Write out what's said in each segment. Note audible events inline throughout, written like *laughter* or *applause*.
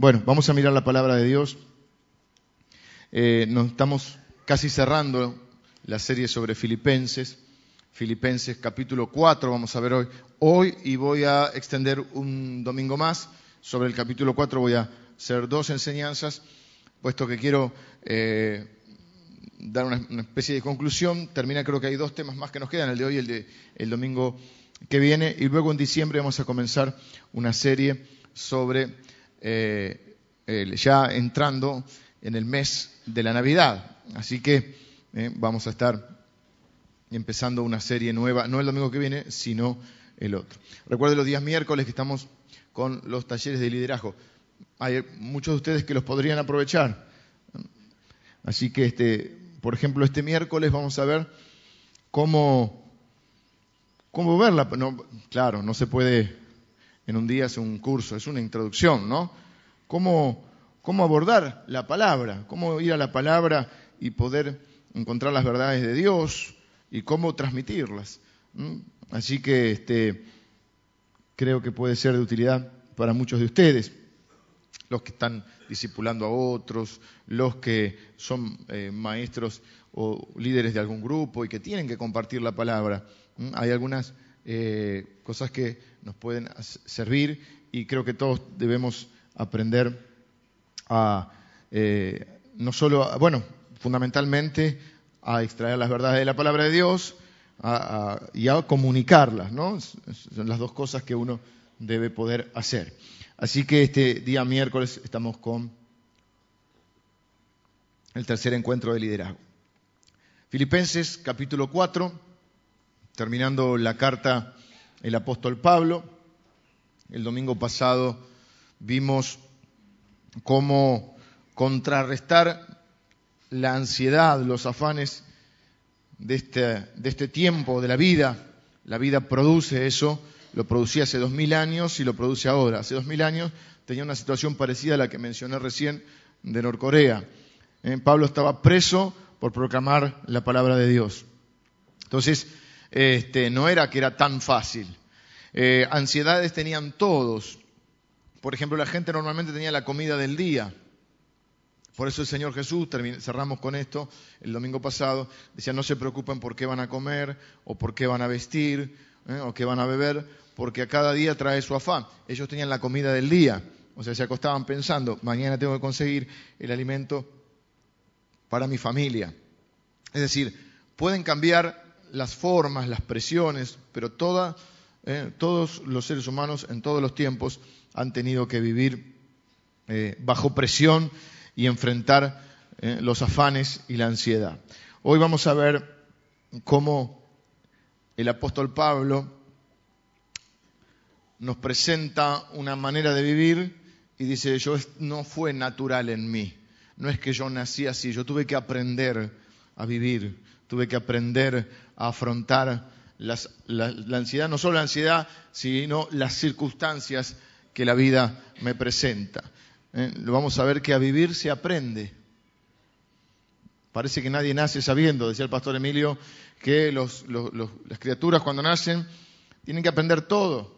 Bueno, vamos a mirar la palabra de Dios. Eh, nos estamos casi cerrando la serie sobre Filipenses. Filipenses capítulo 4 vamos a ver hoy. Hoy y voy a extender un domingo más sobre el capítulo 4. Voy a hacer dos enseñanzas, puesto que quiero eh, dar una, especie de conclusión. Termina, creo que hay dos temas más que nos quedan, el de hoy y el de el domingo que viene. Y luego en diciembre vamos a comenzar una serie sobre eh, ya entrando en el mes de la Navidad. Así que eh, vamos a estar empezando una serie nueva, no el domingo que viene, sino el otro. Recuerden los días miércoles que estamos con los talleres de liderazgo. Hay muchos de ustedes que los podrían aprovechar. Así que, este, por ejemplo, este miércoles vamos a ver cómo, cómo verla. Claro, no se puede en un día hacer un curso, es una introducción, ¿no? Cómo, cómo abordar la palabra, cómo ir a la palabra y poder encontrar las verdades de Dios y cómo transmitirlas. Así que este, creo que puede ser de utilidad para muchos de ustedes, los que están discipulando a otros, los que son eh, maestros o líderes de algún grupo y que tienen que compartir la palabra. Hay algunas eh, cosas que nos pueden servir y creo que todos debemos aprender a, eh, no solo, bueno, fundamentalmente a extraer las verdades de la palabra de Dios y a comunicarlas, ¿no? Son las dos cosas que uno debe poder hacer. Así que este día miércoles estamos con el tercer encuentro de liderazgo. Filipenses capítulo 4, terminando la carta el apóstol Pablo. El domingo pasado vimos cómo contrarrestar la ansiedad, los afanes de este, de este tiempo, de la vida. La vida produce eso, lo producía hace dos mil años y lo produce ahora. Hace dos mil años tenía una situación parecida a la que mencioné recién de Norcorea. Eh, Pablo estaba preso por proclamar la palabra de Dios. Entonces, este, no era que era tan fácil. Eh, ansiedades tenían todos. Por ejemplo, la gente normalmente tenía la comida del día. Por eso el Señor Jesús, cerramos con esto el domingo pasado, decía, no se preocupen por qué van a comer o por qué van a vestir ¿eh? o qué van a beber, porque a cada día trae su afán. Ellos tenían la comida del día, o sea, se acostaban pensando, mañana tengo que conseguir el alimento para mi familia. Es decir, pueden cambiar las formas, las presiones, pero ¿eh? todos los seres humanos en todos los tiempos han tenido que vivir eh, bajo presión y enfrentar eh, los afanes y la ansiedad. Hoy vamos a ver cómo el apóstol Pablo nos presenta una manera de vivir y dice, yo no fue natural en mí, no es que yo nací así, yo tuve que aprender a vivir, tuve que aprender a afrontar la, ansiedad, no solo la ansiedad, sino las circunstancias que la vida me presenta. ¿eh? vamos a ver que a vivir se aprende. Parece que nadie nace sabiendo, decía el pastor Emilio, que las criaturas cuando nacen tienen que aprender todo.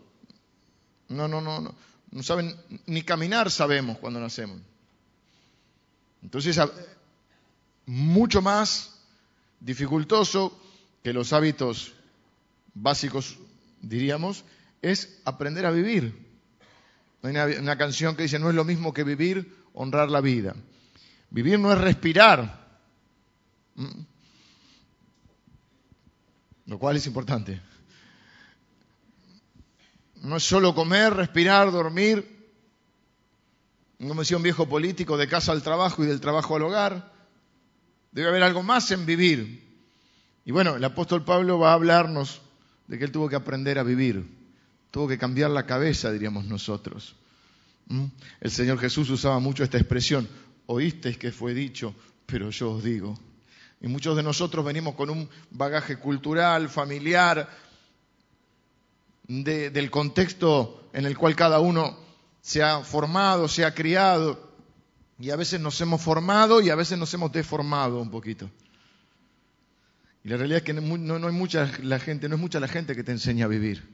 No, no, no, no, no saben, ni caminar sabemos cuando nacemos. Entonces, mucho más dificultoso que los hábitos básicos, diríamos, es aprender a vivir. Hay una, canción que dice, no es lo mismo que vivir, honrar la vida. Vivir no es respirar, lo cual es importante. No es solo comer, respirar, dormir, como decía un viejo político, de casa al trabajo y del trabajo al hogar. Debe haber algo más en vivir. Y bueno, el apóstol Pablo va a hablarnos de que él tuvo que aprender a vivir. Tuvo que cambiar la cabeza, diríamos nosotros. ¿Mm? El Señor Jesús usaba mucho esta expresión, oísteis que fue dicho, pero yo os digo. Y muchos de nosotros venimos con un bagaje cultural, familiar, del contexto en el cual cada uno se ha formado, se ha criado, y a veces nos hemos formado y a veces nos hemos deformado un poquito. Y la realidad es que no, no hay mucha la gente, no es mucha la gente que te enseña a vivir.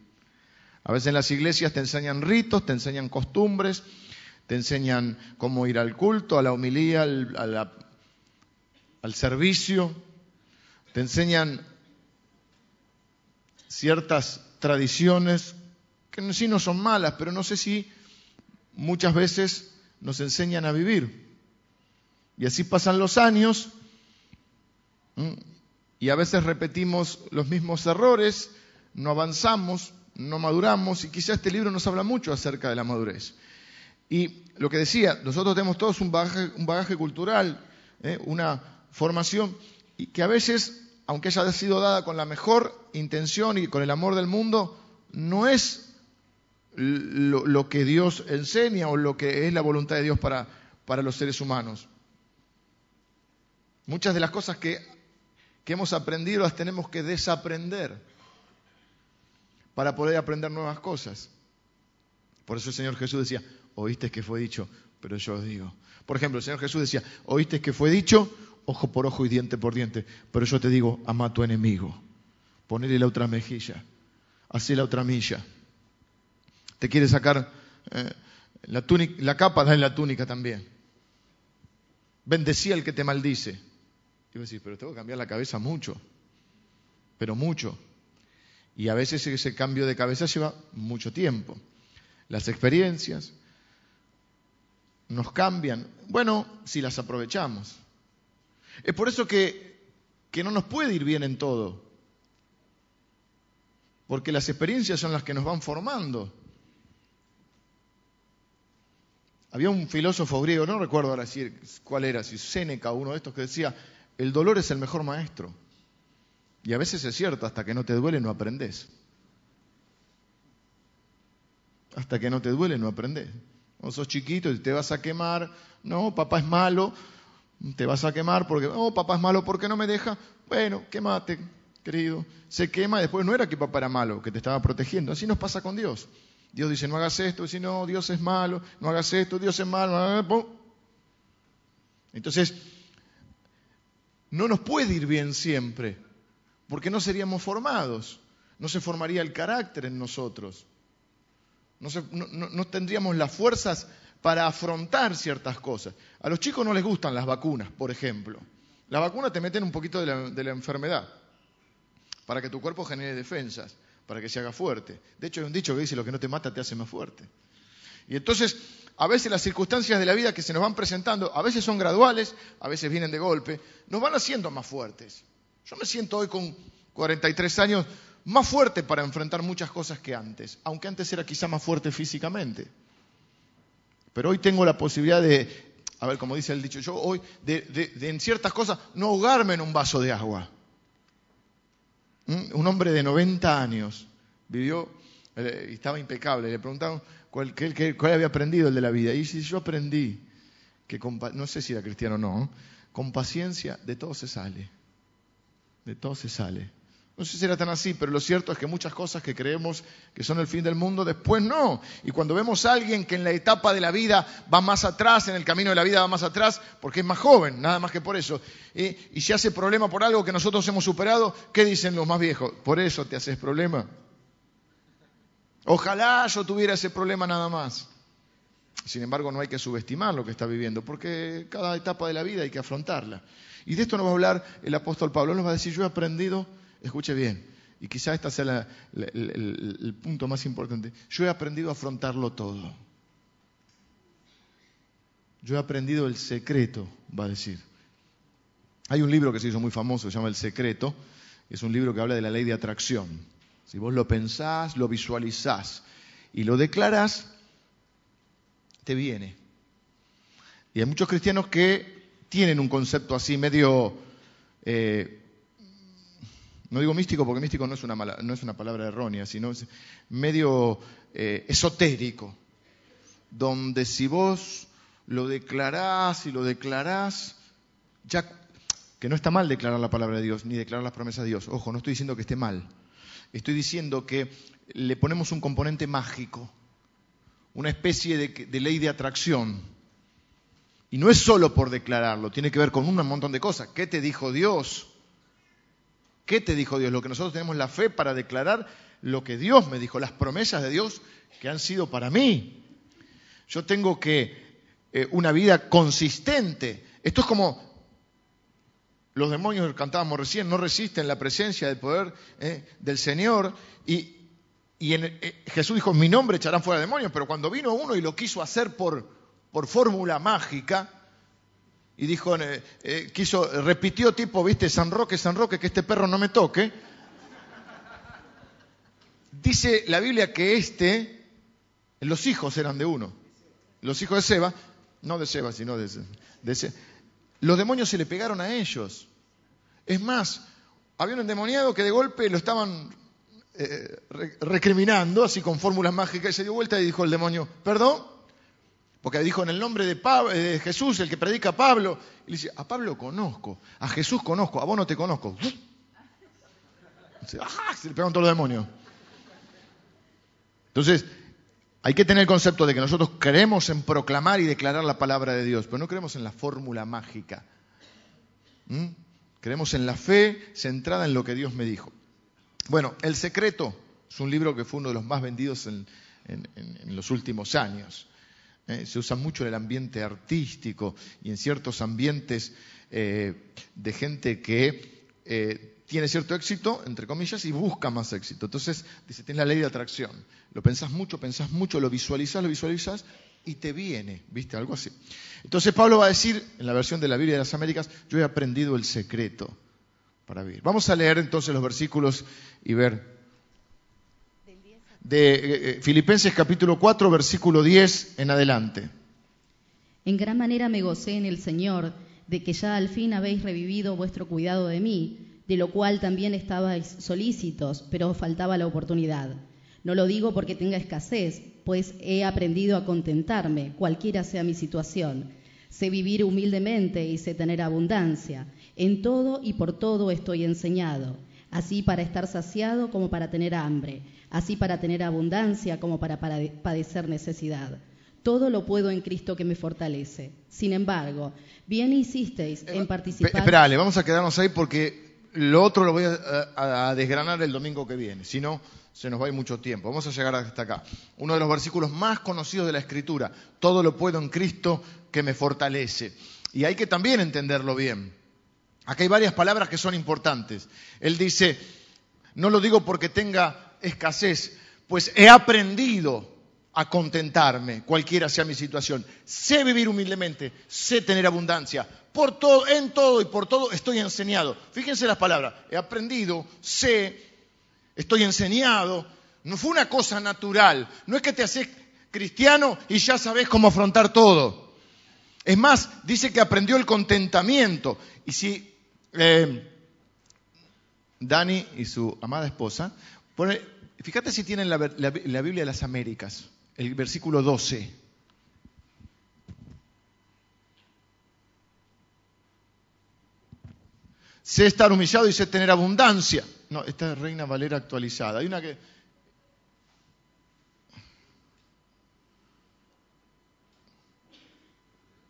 A veces en las iglesias te enseñan ritos, te enseñan costumbres, te enseñan cómo ir al culto, a la homilía, al, al servicio, te enseñan ciertas tradiciones que en sí no son malas, pero no sé si muchas veces nos enseñan a vivir. Y así pasan los años y a veces repetimos los mismos errores, no avanzamos, no maduramos y quizá este libro nos habla mucho acerca de la madurez. Y lo que decía, nosotros tenemos todos un bagaje, un bagaje cultural, ¿eh? una formación y que a veces, aunque haya sido dada con la mejor intención y con el amor del mundo, no es lo, que Dios enseña o lo que es la voluntad de Dios para, para los seres humanos. Muchas de las cosas que, que hemos aprendido las tenemos que desaprender para poder aprender nuevas cosas. Por eso el Señor Jesús decía, oíste que fue dicho, pero yo os digo. Por ejemplo, el Señor Jesús decía, oíste que fue dicho, ojo por ojo y diente por diente, pero yo te digo, ama a tu enemigo, ponele la otra mejilla, haz la otra milla te quiere sacar eh, la, túnica, la capa, da en la túnica también. Bendecía al que te maldice. Y vos decís, pero tengo que cambiar la cabeza mucho, pero mucho. Y a veces ese cambio de cabeza lleva mucho tiempo. Las experiencias nos cambian. Bueno, si las aprovechamos. Es por eso que, que no nos puede ir bien en todo. Porque las experiencias son las que nos van formando. Había un filósofo griego, no recuerdo ahora si, cuál era, si Séneca uno de estos, que decía, el dolor es el mejor maestro. Y a veces es cierto, hasta que no te duele no aprendes. Hasta que no te duele no aprendes. O sos chiquito y te vas a quemar, no, papá es malo, te vas a quemar porque, no, papá es malo porque no me deja. Bueno, quémate, querido. Se quema y después no era que papá era malo, que te estaba protegiendo. Así nos pasa con Dios. Dios dice, no hagas esto, dice, no, Dios es malo, no hagas esto, Dios es malo. Entonces, no nos puede ir bien siempre, porque no seríamos formados, no se formaría el carácter en nosotros, no, tendríamos las fuerzas para afrontar ciertas cosas. A los chicos no les gustan las vacunas, por ejemplo. Las vacunas te meten un poquito de la enfermedad para que tu cuerpo genere defensas para que se haga fuerte. De hecho, hay un dicho que dice, lo que no te mata te hace más fuerte. Y entonces, a veces las circunstancias de la vida que se nos van presentando, a veces son graduales, a veces vienen de golpe, nos van haciendo más fuertes. Yo me siento hoy con 43 años más fuerte para enfrentar muchas cosas que antes, aunque antes era quizá más fuerte físicamente. Pero hoy tengo la posibilidad de, a ver, como dice el dicho, yo hoy, de, en ciertas cosas, no ahogarme en un vaso de agua. Un hombre de 90 años vivió eh, y estaba impecable. Le preguntaron cuál, había aprendido el de la vida. Y dice, yo aprendí que, no sé si era cristiano o no, con paciencia de todo se sale. De todo se sale. No sé si era tan así, pero lo cierto es que muchas cosas que creemos que son el fin del mundo, después no. Y cuando vemos a alguien que en la etapa de la vida va más atrás, en el camino de la vida va más atrás, porque es más joven, nada más que por eso, y se hace problema por algo que nosotros hemos superado, ¿qué dicen los más viejos? Por eso te haces problema. Ojalá yo tuviera ese problema nada más. Sin embargo, no hay que subestimar lo que está viviendo, porque cada etapa de la vida hay que afrontarla. Y de esto nos va a hablar el apóstol Pablo, nos va a decir, yo he aprendido Escuche bien, y quizá este sea el, punto más importante. Yo he aprendido a afrontarlo todo. Yo he aprendido el secreto, va a decir. Hay un libro que se hizo muy famoso, se llama El Secreto. Es un libro que habla de la ley de atracción. Si vos lo pensás, lo visualizás y lo declarás, te viene. Y hay muchos cristianos que tienen un concepto así medio eh, no digo místico porque místico no es una, no es una palabra errónea, sino medio eh, esotérico, donde si vos lo declarás y lo declarás, ya que no está mal declarar la palabra de Dios ni declarar las promesas de Dios. Ojo, no estoy diciendo que esté mal. Estoy diciendo que le ponemos un componente mágico, una especie de, de ley de atracción. Y no es solo por declararlo, tiene que ver con un montón de cosas. ¿Qué te dijo Dios? ¿Qué te dijo Dios? Lo que nosotros tenemos la fe para declarar lo que Dios me dijo, las promesas de Dios que han sido para mí. Yo tengo que eh, una vida consistente. Esto es como los demonios cantábamos recién, no resisten la presencia del poder eh, del Señor. Y, eh, Jesús dijo, mi nombre echarán fuera demonios, pero cuando vino uno y lo quiso hacer por fórmula mágica, y dijo, quiso, repitió tipo, viste, San Roque, San Roque, que este perro no me toque. Dice la Biblia que este, los hijos eran de uno. Los hijos de Seba, no de Seba, sino de, de los demonios se le pegaron a ellos. Es más, había un endemoniado que de golpe lo estaban eh, recriminando, así con fórmulas mágicas, y se dio vuelta y dijo el demonio, perdón, porque dijo en el nombre de, de Jesús, el que predica a Pablo, y le dice, a Pablo conozco, a Jesús conozco, a vos no te conozco. Se le pegaron todos los demonios. Entonces, hay que tener el concepto de que nosotros creemos en proclamar y declarar la palabra de Dios, pero no creemos en la fórmula mágica. ¿Mm? Creemos en la fe centrada en lo que Dios me dijo. Bueno, El Secreto es un libro que fue uno de los más vendidos en, los últimos años. ¿Eh? se usa mucho en el ambiente artístico y en ciertos ambientes eh, de gente que eh, tiene cierto éxito, entre comillas, y busca más éxito. Entonces, dice, tiene la ley de atracción. Lo pensás mucho, pensás mucho, lo visualizás, lo visualizás y te viene, ¿viste? Algo así. Entonces Pablo va a decir, en la versión de la Biblia de las Américas, yo he aprendido el secreto para vivir. Vamos a leer entonces los versículos y ver. De eh, eh, Filipenses capítulo 4, versículo 10 en adelante. En gran manera me gocé en el Señor de que ya al fin habéis revivido vuestro cuidado de mí de lo cual también estabais solícitos, pero os faltaba la oportunidad. No lo digo porque tenga escasez, pues he aprendido a contentarme, cualquiera sea mi situación. Sé vivir humildemente y sé tener abundancia. En todo y por todo estoy enseñado, así para estar saciado como para tener hambre, así para tener abundancia como para padecer necesidad. Todo lo puedo en Cristo que me fortalece. Sin embargo, bien hicisteis en eh, participar. Esperale, vamos a quedarnos ahí porque lo otro lo voy a, desgranar el domingo que viene, si no, se nos va a ir mucho tiempo. Vamos a llegar hasta acá. Uno de los versículos más conocidos de la Escritura, todo lo puedo en Cristo que me fortalece. Y hay que también entenderlo bien. Acá hay varias palabras que son importantes. Él dice, no lo digo porque tenga escasez, pues he aprendido a contentarme, cualquiera sea mi situación. Sé vivir humildemente, sé tener abundancia. Por todo, en todo y por todo estoy enseñado. Fíjense las palabras. He aprendido, sé, estoy enseñado. No fue una cosa natural. No es que te haces cristiano y ya sabes cómo afrontar todo. Es más, dice que aprendió el contentamiento. Y si eh, Dani y su amada esposa, fíjate si tienen la Biblia de las Américas el versículo 12. Sé estar humillado y sé tener abundancia. No, esta es Reina Valera actualizada. Hay una que...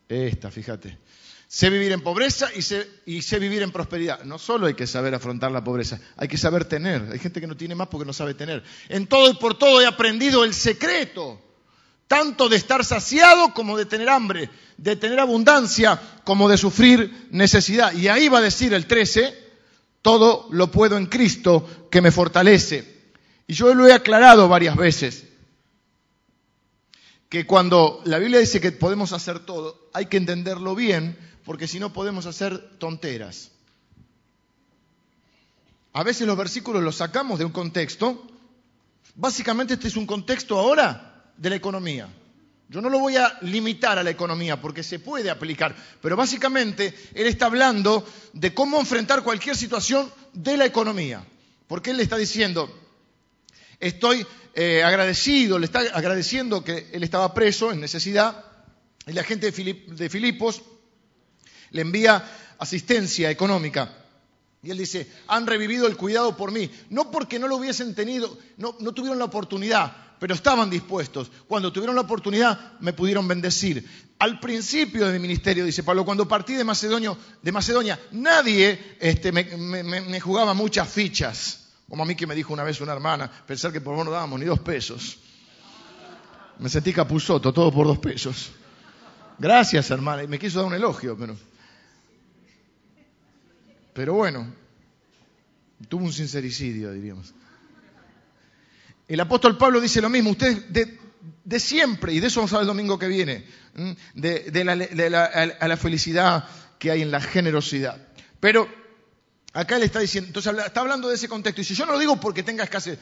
Esta, fíjate. Sé vivir en pobreza y sé, y sé, vivir en prosperidad. No solo hay que saber afrontar la pobreza, hay que saber tener. Hay gente que no tiene más porque no sabe tener. En todo y por todo he aprendido el secreto, tanto de estar saciado como de tener hambre, de tener abundancia como de sufrir necesidad. Y ahí va a decir el 13, todo lo puedo en Cristo que me fortalece. Y yo lo he aclarado varias veces que cuando la Biblia dice que podemos hacer todo, hay que entenderlo bien porque si no podemos hacer tonteras. A veces los versículos los sacamos de un contexto. Básicamente este es un contexto ahora de la economía. Yo no lo voy a limitar a la economía porque se puede aplicar, pero básicamente él está hablando de cómo enfrentar cualquier situación de la economía. Porque él le está diciendo, estoy eh, agradecido, le está agradeciendo que él estaba preso en necesidad, y la gente de Filipos le envía asistencia económica. Y él dice, han revivido el cuidado por mí. No porque no lo hubiesen tenido, no, tuvieron la oportunidad, pero estaban dispuestos. Cuando tuvieron la oportunidad, me pudieron bendecir. Al principio de mi ministerio, dice Pablo, cuando partí de Macedonia, de Macedonia nadie este, me, jugaba muchas fichas. Como a mí que me dijo una vez una hermana, pensar que por vos no dábamos ni dos pesos. Me sentí capuzoto, todo por dos pesos. Gracias, hermana. Y me quiso dar un elogio, pero. Pero bueno, tuvo un sincericidio, diríamos. El apóstol Pablo dice lo mismo. Usted de, siempre, y de eso vamos a ver el domingo que viene, de, la, a la felicidad que hay en la generosidad. Pero acá le está diciendo, entonces está hablando de ese contexto. Y si yo no lo digo porque tenga escasez,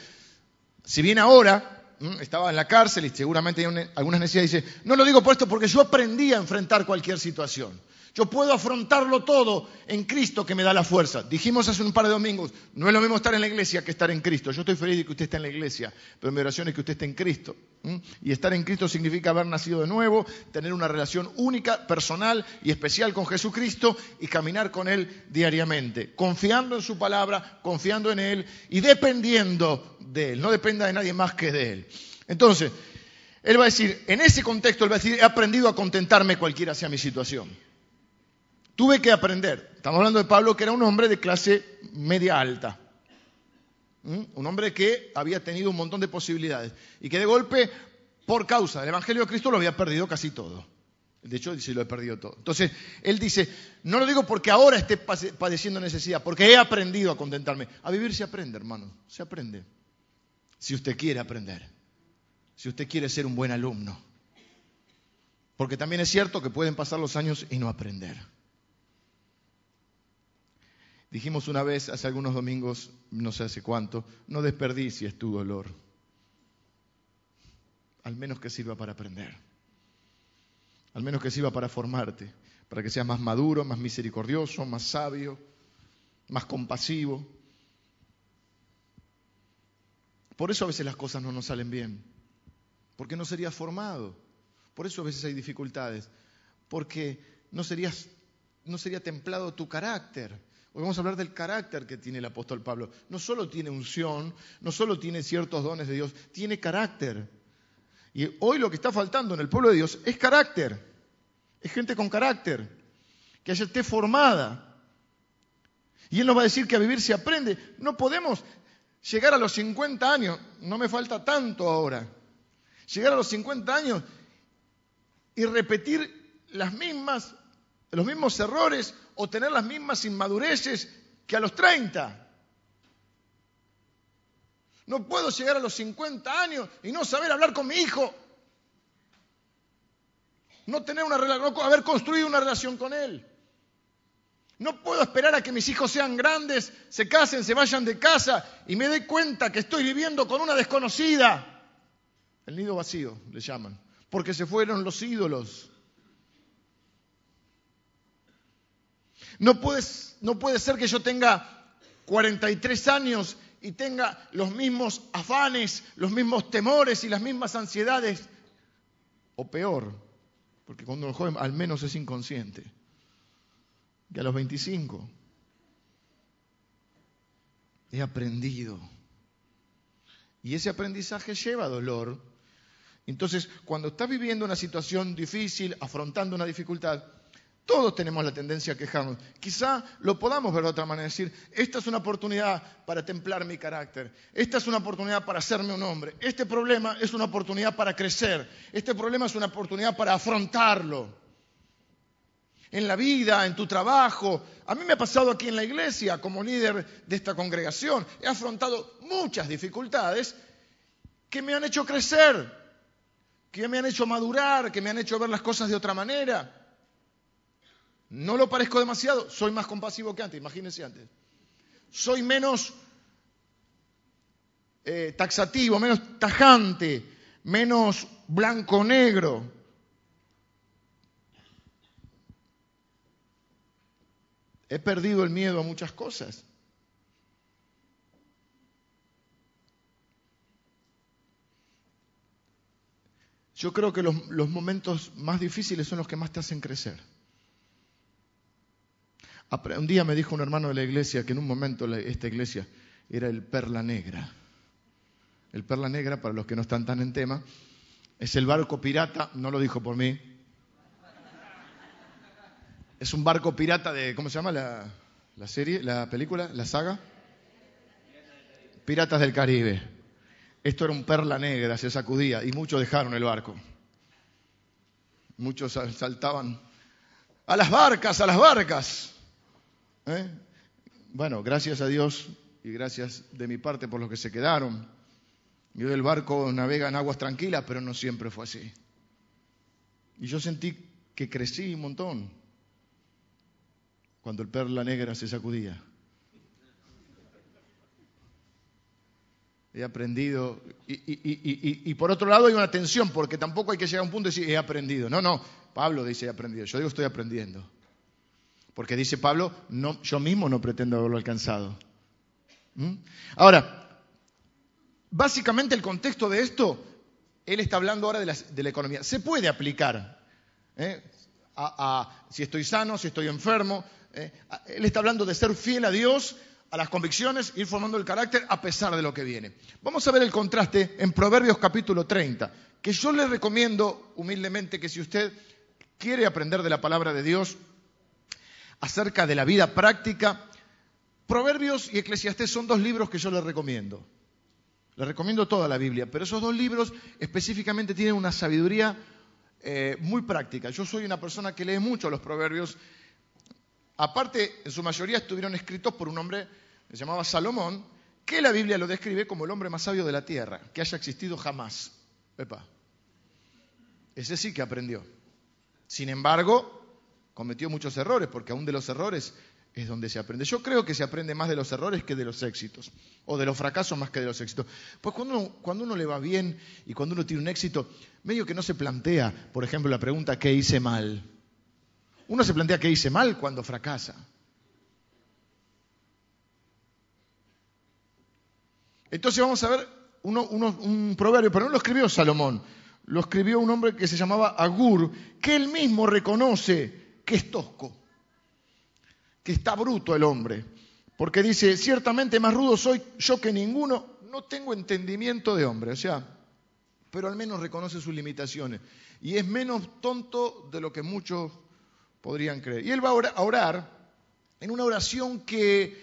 si bien ahora estaba en la cárcel y seguramente hay algunas necesidades, dice, no lo digo por esto porque yo aprendí a enfrentar cualquier situación. Yo puedo afrontarlo todo en Cristo que me da la fuerza. Dijimos hace un par de domingos, no es lo mismo estar en la iglesia que estar en Cristo. Yo estoy feliz de que usted esté en la iglesia, pero mi oración es que usted esté en Cristo. Y estar en Cristo significa haber nacido de nuevo, tener una relación única, personal y especial con Jesucristo y caminar con Él diariamente, confiando en su palabra, confiando en Él y dependiendo de Él. No dependa de nadie más que de Él. Entonces, Él va a decir, en ese contexto, Él va a decir, he aprendido a contentarme cualquiera sea mi situación. Tuve que aprender. Estamos hablando de Pablo, que era un hombre de clase media alta. ¿Mm? Un hombre que había tenido un montón de posibilidades y que de golpe, por causa del Evangelio de Cristo, lo había perdido casi todo. De hecho, dice, lo he perdido todo. Entonces, él dice, no lo digo porque ahora esté padeciendo necesidad, porque he aprendido a contentarme. A vivir se aprende, hermano, se aprende. Si usted quiere aprender, si usted quiere ser un buen alumno. Porque también es cierto que pueden pasar los años y no aprender. Dijimos una vez, hace algunos domingos, no sé hace cuánto, no desperdicies tu dolor. Al menos que sirva para aprender. Al menos que sirva para formarte, para que seas más maduro, más misericordioso, más sabio, más compasivo. Por eso a veces las cosas no nos salen bien, porque no serías formado. Por eso a veces hay dificultades, porque no, serías, no sería templado tu carácter Hoy vamos a hablar del carácter que tiene el apóstol Pablo. No solo tiene unción, no solo tiene ciertos dones de Dios, tiene carácter. Y hoy lo que está faltando en el pueblo de Dios es carácter. Es gente con carácter, que haya esté formada. Y Él nos va a decir que a vivir se aprende. No podemos llegar a los 50 años, no me falta tanto ahora, llegar a los 50 años y repetir las mismas los mismos errores o tener las mismas inmadureces que a los 30. No puedo llegar a los 50 años y no saber hablar con mi hijo. No tener una no haber construido una relación con él. No puedo esperar a que mis hijos sean grandes, se casen, se vayan de casa y me dé cuenta que estoy viviendo con una desconocida. El nido vacío, le llaman, porque se fueron los ídolos. No, no puede ser que yo tenga 43 años y tenga los mismos afanes, los mismos temores y las mismas ansiedades. O peor, porque cuando uno joven al menos es inconsciente, que a los 25 he aprendido. Y ese aprendizaje lleva dolor. Entonces, cuando estás viviendo una situación difícil, afrontando una dificultad, todos tenemos la tendencia a quejarnos. Quizá lo podamos ver de otra manera, decir, esta es una oportunidad para templar mi carácter, esta es una oportunidad para hacerme un hombre, este problema es una oportunidad para crecer, este problema es una oportunidad para afrontarlo. En la vida, en tu trabajo. A mí me ha pasado aquí en la iglesia, como líder de esta congregación, he afrontado muchas dificultades que me han hecho crecer, que me han hecho madurar, que me han hecho ver las cosas de otra manera. No lo parezco demasiado, soy más compasivo que antes, imagínense antes. Soy menos eh, taxativo, menos tajante, menos blanco-negro. He perdido el miedo a muchas cosas. Yo creo que los momentos más difíciles son los que más te hacen crecer. Un día me dijo un hermano de la iglesia que en un momento esta iglesia era el perla negra. El perla negra, para los que no están tan en tema, es el barco pirata, no lo dijo por mí. Es un barco pirata de, ¿cómo se llama la, serie, la película, la saga? Piratas del Caribe. Esto era un perla negra, se sacudía y muchos dejaron el barco. Muchos saltaban a las barcas, a las barcas. ¿Eh? Bueno, gracias a Dios y gracias de mi parte por los que se quedaron. Y hoy el barco navega en aguas tranquilas, pero no siempre fue así. Y yo sentí que crecí un montón cuando el perla negra se sacudía. He aprendido. Y, y, por otro lado hay una tensión, porque tampoco hay que llegar a un punto y decir, he aprendido. No, no, Pablo dice, he aprendido. Yo digo, estoy aprendiendo. Porque dice Pablo, yo mismo no pretendo haberlo alcanzado. ¿Mm? Ahora, básicamente el contexto de esto, él está hablando ahora de la, de la economía. Se puede aplicar ¿eh? a, si estoy sano, si estoy enfermo. ¿eh? Él está hablando de ser fiel a Dios, a las convicciones, ir formando el carácter a pesar de lo que viene. Vamos a ver el contraste en Proverbios capítulo 30, que yo le recomiendo humildemente que si usted quiere aprender de la palabra de Dios acerca de la vida práctica, Proverbios y Eclesiastés son dos libros que yo le recomiendo. Le recomiendo toda la Biblia, pero esos dos libros específicamente tienen una sabiduría eh, muy práctica. Yo soy una persona que lee mucho los proverbios. Aparte, en su mayoría estuvieron escritos por un hombre que se llamaba Salomón, que la Biblia lo describe como el hombre más sabio de la tierra, que haya existido jamás. Ese sí que aprendió. Sin embargo, cometió muchos errores, porque aún de los errores es donde se aprende. Yo creo que se aprende más de los errores que de los éxitos, o de los fracasos más que de los éxitos. Pues cuando uno, cuando uno le va bien y cuando uno tiene un éxito, medio que no se plantea, por ejemplo, la pregunta ¿qué hice mal? Uno se plantea qué hice mal cuando fracasa. Entonces vamos a ver un proverbio, pero no lo escribió Salomón, lo escribió un hombre que se llamaba Agur, que él mismo reconoce que es tosco que está bruto el hombre, porque dice, ciertamente más rudo soy yo que ninguno, no tengo entendimiento de hombre, o sea, pero al menos reconoce sus limitaciones y es menos tonto de lo que muchos podrían creer. Y él va a orar en una oración que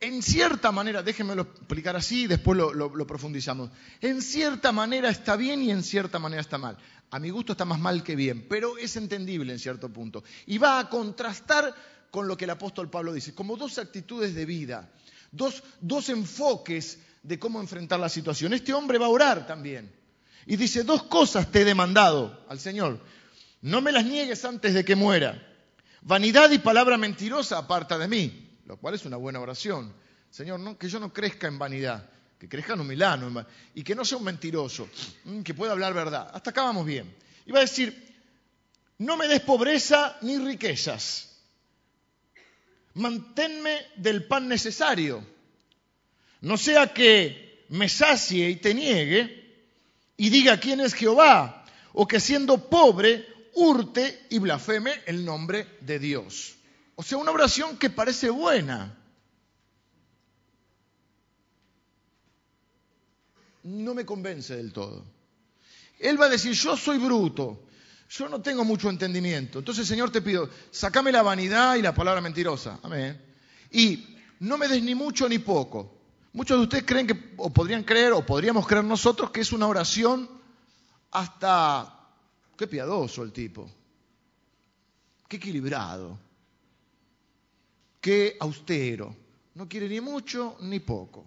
en cierta manera, déjenmelo explicar así, después lo, lo, profundizamos, en cierta manera está bien y en cierta manera está mal. A mi gusto está más mal que bien, pero es entendible en cierto punto. Y va a contrastar con lo que el apóstol Pablo dice, como dos actitudes de vida, dos, dos enfoques de cómo enfrentar la situación. Este hombre va a orar también. Y dice, dos cosas te he demandado al Señor. No me las niegues antes de que muera. Vanidad y palabra mentirosa aparta de mí, lo cual es una buena oración. Señor, no, que yo no crezca en vanidad, que crezca en humildad y que no sea un mentiroso, mm, que pueda hablar verdad. Hasta acá vamos bien. Y va a decir, no me des pobreza ni riquezas manténme del pan necesario, no sea que me sacie y te niegue y diga quién es Jehová, o que siendo pobre hurte y blasfeme el nombre de Dios. O sea, una oración que parece buena. No me convence del todo. Él va a decir, yo soy bruto, yo no tengo mucho entendimiento. Entonces, Señor, te pido, sacame la vanidad y la palabra mentirosa. Amén. Y no me des ni mucho ni poco. Muchos de ustedes creen que, o podrían creer, o podríamos creer nosotros, que es una oración hasta... Qué piadoso el tipo. Qué equilibrado. Qué austero. No quiere ni mucho ni poco.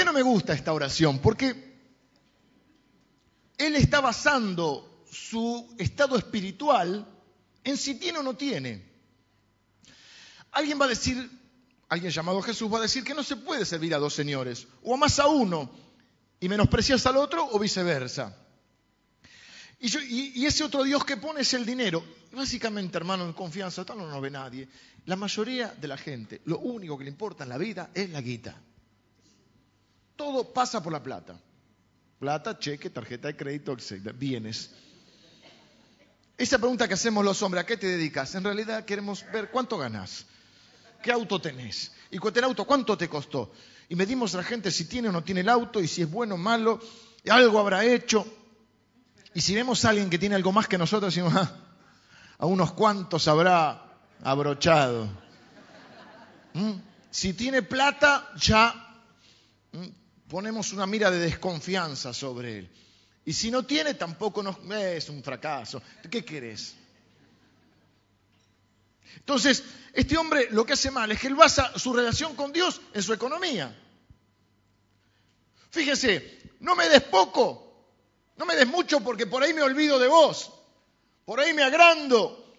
qué no me gusta esta oración? Porque él está basando su estado espiritual en si tiene o no tiene. Alguien va a decir, alguien llamado Jesús va a decir que no se puede servir a dos señores, o a más a uno, y menosprecias al otro, o viceversa. Y, ese otro Dios que pone es el dinero. Básicamente, hermano, en confianza, tal no nos ve nadie. La mayoría de la gente, lo único que le importa en la vida es la guita. Todo pasa por la plata. Plata, cheque, tarjeta de crédito, etc. Bienes. Esa pregunta que hacemos los hombres, ¿a qué te dedicas? En realidad queremos ver cuánto ganas, qué auto tenés y el auto cuánto te costó. Y medimos a la gente si tiene o no tiene el auto y si es bueno o malo, algo habrá hecho. Y si vemos a alguien que tiene algo más que nosotros, decimos, ah, a unos cuantos habrá abrochado. ¿Mm? Si tiene plata, ya ¿Mm? Ponemos una mira de desconfianza sobre él. Y si no tiene, tampoco nos, es un fracaso. ¿Qué querés? Entonces, este hombre lo que hace mal es que él basa su relación con Dios en su economía. Fíjese, no me des poco, no me des mucho porque por ahí me olvido de vos, por ahí me agrando.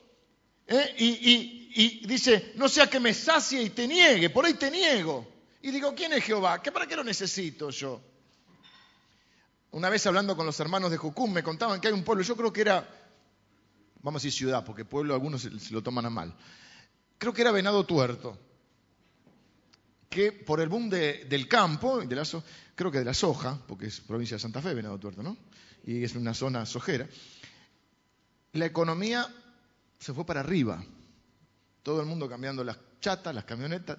¿eh? Y, y, dice, no sea que me sacie y te niegue, por ahí te niego. Y digo, ¿quién es Jehová? ¿Qué para qué lo necesito yo? Una vez hablando con los hermanos de Jucum me contaban que hay un pueblo, yo creo que era, vamos a decir ciudad, porque pueblo algunos se, lo toman a mal. Creo que era Venado Tuerto, que por el boom del campo, de la creo que de la soja, porque es provincia de Santa Fe, Venado Tuerto, ¿no? Y es una zona sojera, la economía se fue para arriba. Todo el mundo cambiando las chatas, las camionetas,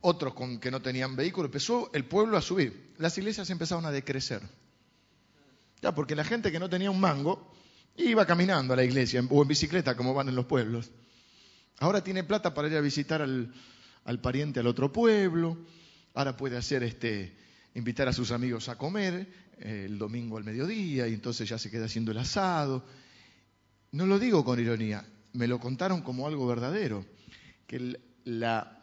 otros con que no tenían vehículo, empezó el pueblo a subir. Las iglesias empezaron a decrecer. Ya, porque la gente que no tenía un mango iba caminando a la iglesia o en bicicleta como van en los pueblos. Ahora tiene plata para ir a visitar al, pariente al otro pueblo. Ahora puede hacer este, invitar a sus amigos a comer eh, el domingo al mediodía y entonces ya se queda haciendo el asado. No lo digo con ironía, me lo contaron como algo verdadero, que la,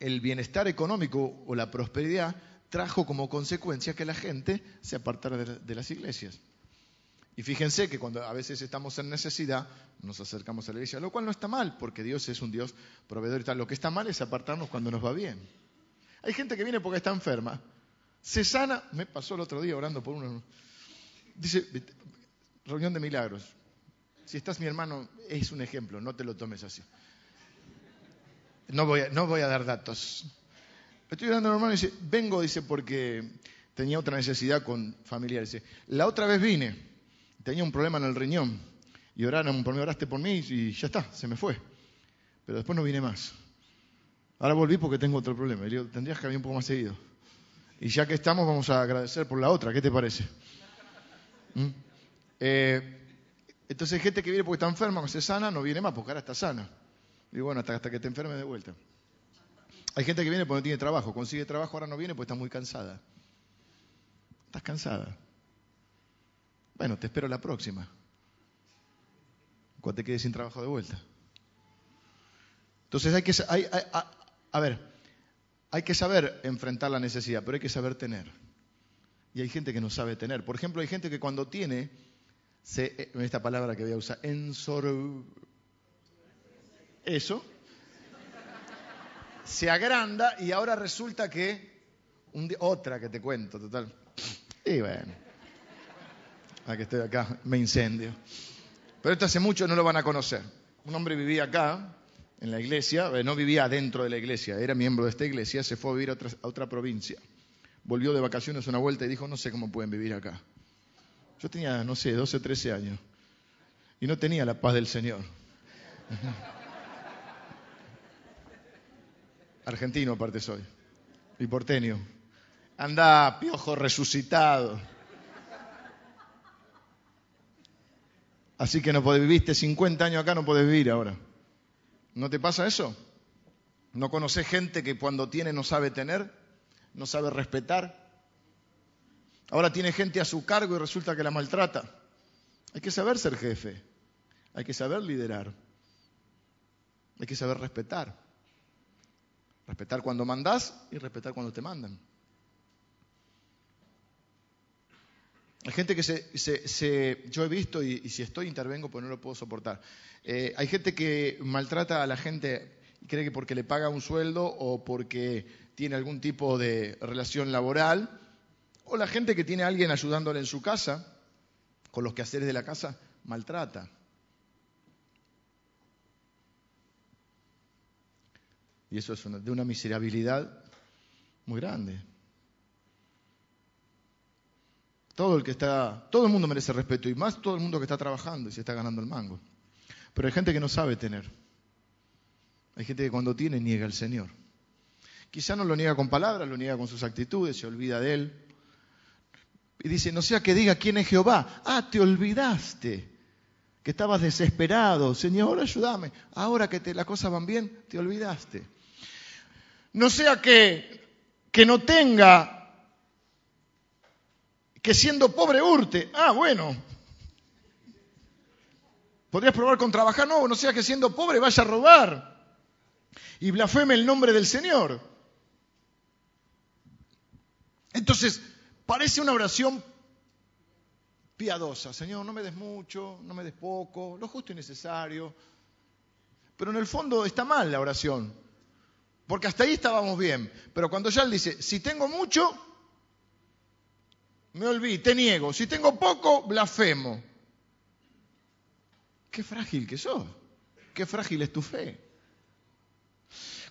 el bienestar económico o la prosperidad trajo como consecuencia que la gente se apartara de, las iglesias. Y fíjense que cuando a veces estamos en necesidad, nos acercamos a la iglesia, lo cual no está mal, porque Dios es un Dios proveedor tal. Lo que está mal es apartarnos cuando nos va bien. Hay gente que viene porque está enferma, se sana, me pasó el otro día orando por uno, dice, reunión de milagros. Si estás mi hermano, es un ejemplo, no te lo tomes así. No voy a, no voy a dar datos. Estoy orando hermano y dice, vengo, dice, porque tenía otra necesidad con familiares. La otra vez vine, tenía un problema en el riñón, y oraron por mí, oraste por mí, y ya está, se me fue. Pero después no vine más. Ahora volví porque tengo otro problema. Le digo, tendrías que venir un poco más seguido. Y ya que estamos, vamos a agradecer por la otra. ¿Qué te parece? ¿Mm? Eh, entonces gente que viene porque está enferma, no se sana, no viene más porque ahora está sana. Y bueno, hasta, que te enferme de vuelta. Hay gente que viene porque no tiene trabajo, consigue trabajo, ahora no viene porque está muy cansada. Estás cansada. Bueno, te espero la próxima. Cuando te quedes sin trabajo de vuelta. Entonces hay que, hay, a, hay que saber enfrentar la necesidad, pero hay que saber tener. Y hay gente que no sabe tener. Por ejemplo, hay gente que cuando tiene, se, eh, esta palabra que voy a usar, ensor... Eso, se agranda y ahora resulta que otra que te cuento, total. Y bueno, a que estoy acá, me incendio. Pero esto hace mucho no lo van a conocer. Un hombre vivía acá, en la iglesia, eh, no vivía dentro de la iglesia, era miembro de esta iglesia, se fue a vivir a otra, a otra provincia. Volvió de vacaciones una vuelta y dijo, no sé cómo pueden vivir acá. Yo tenía, no sé, 12, 13 años. Y no tenía la paz del Señor. Argentino aparte soy. Y porteño. Anda, piojo resucitado. Así que no podés viviste 50 años acá, no podés vivir ahora. ¿No te pasa eso? ¿No conoces gente que cuando tiene no sabe tener? ¿No sabe respetar? Ahora tiene gente a su cargo y resulta que la maltrata. Hay que saber ser jefe. Hay que saber liderar. Hay que saber respetar. Respetar cuando mandás y respetar cuando te mandan. Hay gente que se, yo he visto y, si estoy intervengo pues no lo puedo soportar. Eh, hay gente que maltrata a la gente y cree que porque le paga un sueldo o porque tiene algún tipo de relación laboral, o la gente que tiene a alguien ayudándole en su casa, con los quehaceres de la casa, maltrata. Y eso es de una miserabilidad muy grande. Todo el que está, todo el mundo merece respeto y más todo el mundo que está trabajando y se está ganando el mango. Pero hay gente que no sabe tener. Hay gente que cuando tiene niega al Señor. Quizá no lo niega con palabras, lo niega con sus actitudes, se olvida de él. Y dice, no sea que diga quién es Jehová. Ah, te olvidaste, que estabas desesperado. Señor, ayúdame. Ahora que te, las cosas van bien, te olvidaste. No sea que, que no tenga que siendo pobre hurte. Ah, bueno. Podrías probar con trabajar, no, no sea que siendo pobre vaya a robar y blasfeme el nombre del Señor. Entonces, parece una oración piadosa. Señor, no me des mucho, no me des poco, lo justo y necesario. Pero en el fondo está mal la oración. Porque hasta ahí estábamos bien. Pero cuando ya él dice, si tengo mucho, me olvido, te niego. Si tengo poco, blasfemo. Qué frágil que sos. Qué frágil es tu fe.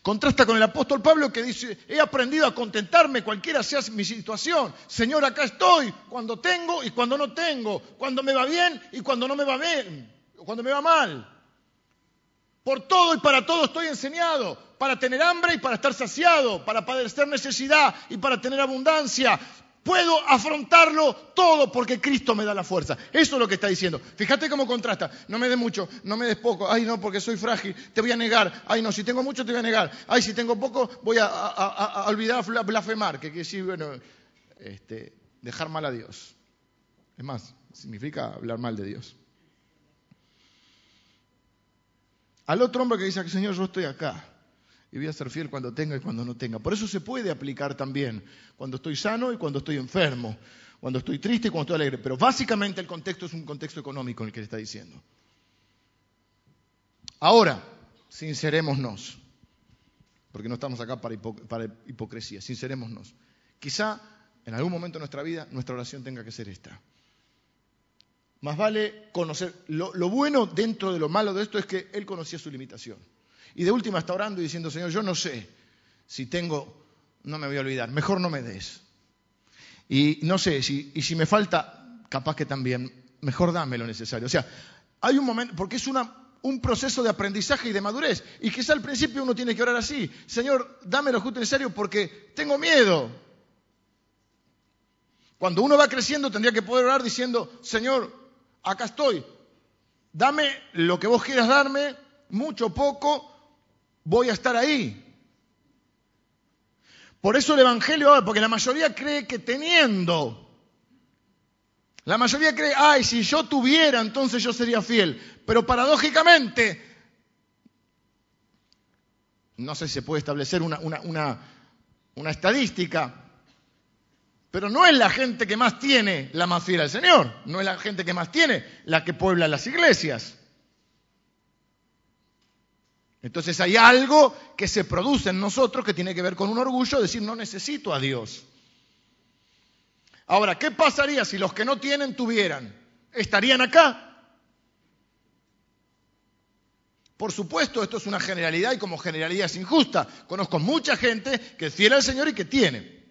Contrasta con el apóstol Pablo que dice, he aprendido a contentarme cualquiera sea mi situación. Señor, acá estoy cuando tengo y cuando no tengo, cuando me va bien y cuando no me va bien, cuando me va mal. Por todo y para todo estoy enseñado, para tener hambre y para estar saciado, para padecer necesidad y para tener abundancia, Puedo afrontarlo todo porque Cristo me da la fuerza. Eso es lo que está diciendo. Fíjate cómo contrasta. No me des mucho, no me des poco. Ay, no, porque soy frágil. Te voy a negar. Ay, no, si tengo mucho te voy a negar. Ay, si tengo poco voy a, a, olvidar blasfemar. Que quiere decir, bueno, este, dejar mal a Dios. Es más, significa hablar mal de Dios. Al otro hombre que dice, Señor, yo estoy acá y voy a ser fiel cuando tenga y cuando no tenga. Por eso se puede aplicar también cuando estoy sano y cuando estoy enfermo, cuando estoy triste y cuando estoy alegre. Pero básicamente el contexto es un contexto económico en el que le está diciendo. Ahora, sincerémonos, porque no estamos acá para, hipocresía, sincerémonos. Quizá en algún momento de nuestra vida nuestra oración tenga que ser esta. Más vale conocer. lo bueno dentro de lo malo de esto es que él conocía su limitación. Y de última está orando y diciendo, Señor, yo no sé si tengo, no me voy a olvidar, mejor no me des. Y no sé, si, y si me falta, capaz que también, mejor dame lo necesario. O sea, hay un momento, porque es una, un proceso de aprendizaje y de madurez. Y quizá al principio uno tiene que orar así, Señor, dame lo justo y necesario porque tengo miedo. Cuando uno va creciendo tendría que poder orar diciendo, Señor, acá estoy, dame lo que vos quieras darme, mucho, poco, voy a estar ahí. Por eso el Evangelio, porque la mayoría cree que teniendo, la mayoría cree, ay, si yo tuviera, entonces yo sería fiel. Pero paradójicamente, no sé si se puede establecer una, una, una estadística, pero no es la gente que más tiene la más fiel al Señor, no es la gente que más tiene la que puebla las iglesias. Entonces hay algo que se produce en nosotros que tiene que ver con un orgullo, decir, no necesito a Dios. Ahora, ¿qué pasaría si los que no tienen tuvieran? ¿Estarían acá? Por supuesto, esto es una generalidad y como generalidad es injusta. Conozco mucha gente que es fiel al Señor y que tiene.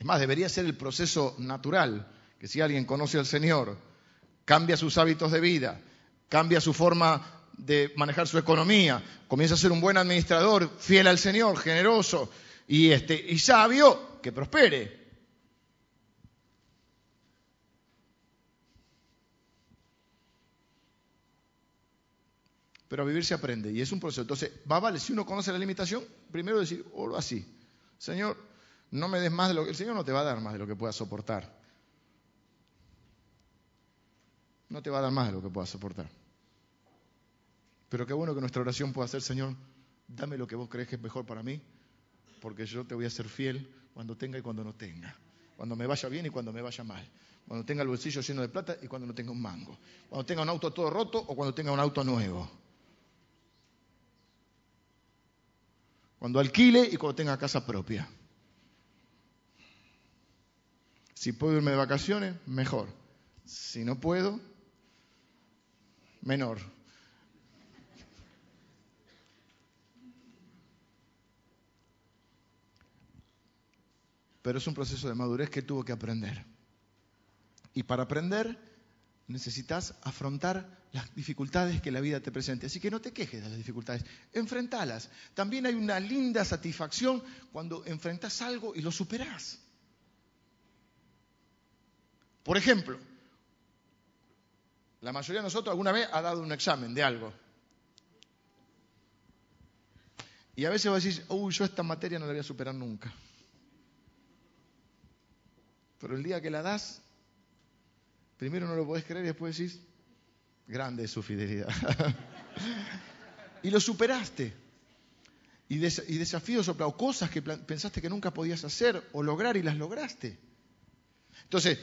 Es más, debería ser el proceso natural, que si alguien conoce al Señor, cambia sus hábitos de vida, cambia su forma de manejar su economía, comienza a ser un buen administrador, fiel al Señor, generoso y, este, y sabio, que prospere. Pero a vivir se aprende y es un proceso. Entonces, va vale, si uno conoce la limitación, primero decir, oro así, Señor, no me des más de lo que el Señor no te va a dar más de lo que puedas soportar. No te va a dar más de lo que puedas soportar. Pero qué bueno que nuestra oración pueda ser, Señor, dame lo que vos crees que es mejor para mí, porque yo te voy a ser fiel cuando tenga y cuando no tenga, cuando me vaya bien y cuando me vaya mal, cuando tenga el bolsillo lleno de plata y cuando no tenga un mango, cuando tenga un auto todo roto o cuando tenga un auto nuevo, cuando alquile y cuando tenga casa propia. Si puedo irme de vacaciones, mejor. Si no puedo, menor. Pero es un proceso de madurez que tuvo que aprender. Y para aprender necesitas afrontar las dificultades que la vida te presente. Así que no te quejes de las dificultades, enfrentalas. También hay una linda satisfacción cuando enfrentas algo y lo superás. Por ejemplo, la mayoría de nosotros alguna vez ha dado un examen de algo. Y a veces vos decís, uy, yo esta materia no la voy a superar nunca. Pero el día que la das, primero no lo podés creer y después decís, grande es su fidelidad. *laughs* y lo superaste. Y, y desafíos o cosas que pensaste que nunca podías hacer o lograr y las lograste. Entonces,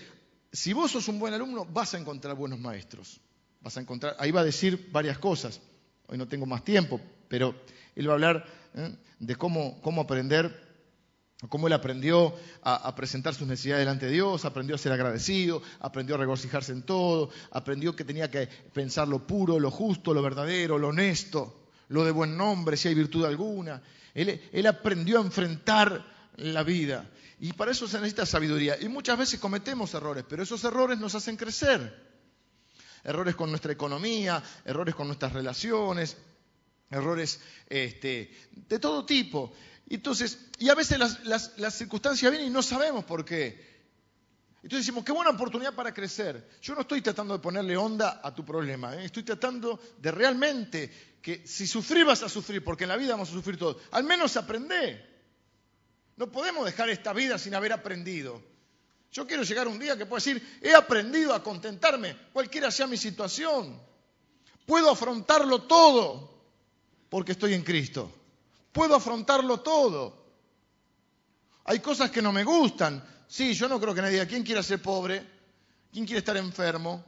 si vos sos un buen alumno, vas a encontrar buenos maestros. Vas a encontrar, ahí va a decir varias cosas. Hoy no tengo más tiempo, pero él va a hablar ¿eh? de cómo, cómo aprender, cómo él aprendió a, presentar sus necesidades delante de Dios, aprendió a ser agradecido, aprendió a regocijarse en todo, aprendió que tenía que pensar lo puro, lo justo, lo verdadero, lo honesto, lo de buen nombre, si hay virtud alguna. él aprendió a enfrentar la vida. Y para eso se necesita sabiduría. Y muchas veces cometemos errores, pero esos errores nos hacen crecer. Errores con nuestra economía, errores con nuestras relaciones, errores este, de todo tipo. Entonces, y a veces las, circunstancias vienen y no sabemos por qué. Entonces decimos, qué buena oportunidad para crecer. Yo no estoy tratando de ponerle onda a tu problema, ¿eh? estoy tratando de realmente que si sufrir vas a sufrir, porque en la vida vamos a sufrir todo, al menos aprende. No podemos dejar esta vida sin haber aprendido. Yo quiero llegar un día que pueda decir, he aprendido a contentarme, cualquiera sea mi situación. Puedo afrontarlo todo porque estoy en Cristo. Puedo afrontarlo todo. Hay cosas que no me gustan. Sí, yo no creo que nadie diga, ¿quién quiere ser pobre? ¿Quién quiere estar enfermo?